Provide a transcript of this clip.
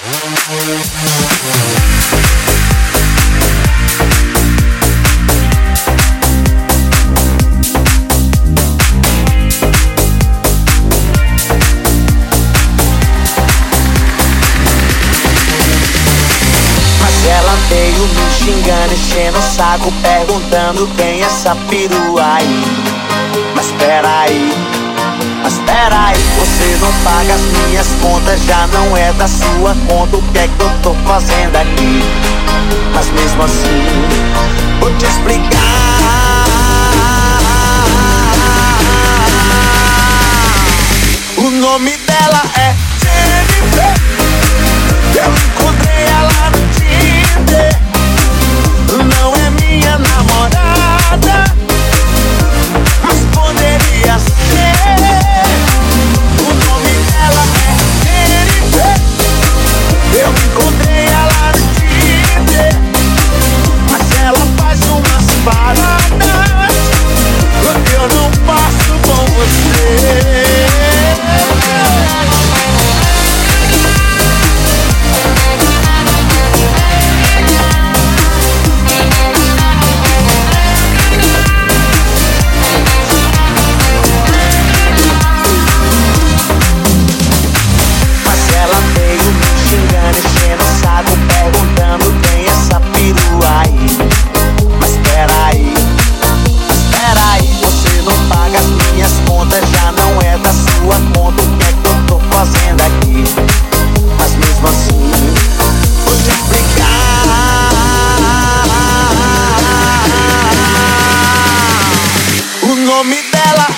Mas ela veio me xingando, enchendo o saco, perguntando quem é essa perua aí. Mas peraí, não paga as minhas contas, já não é da sua conta o que é que eu tô fazendo aqui. Mas mesmo assim, vou te explicar. O nome nome dela.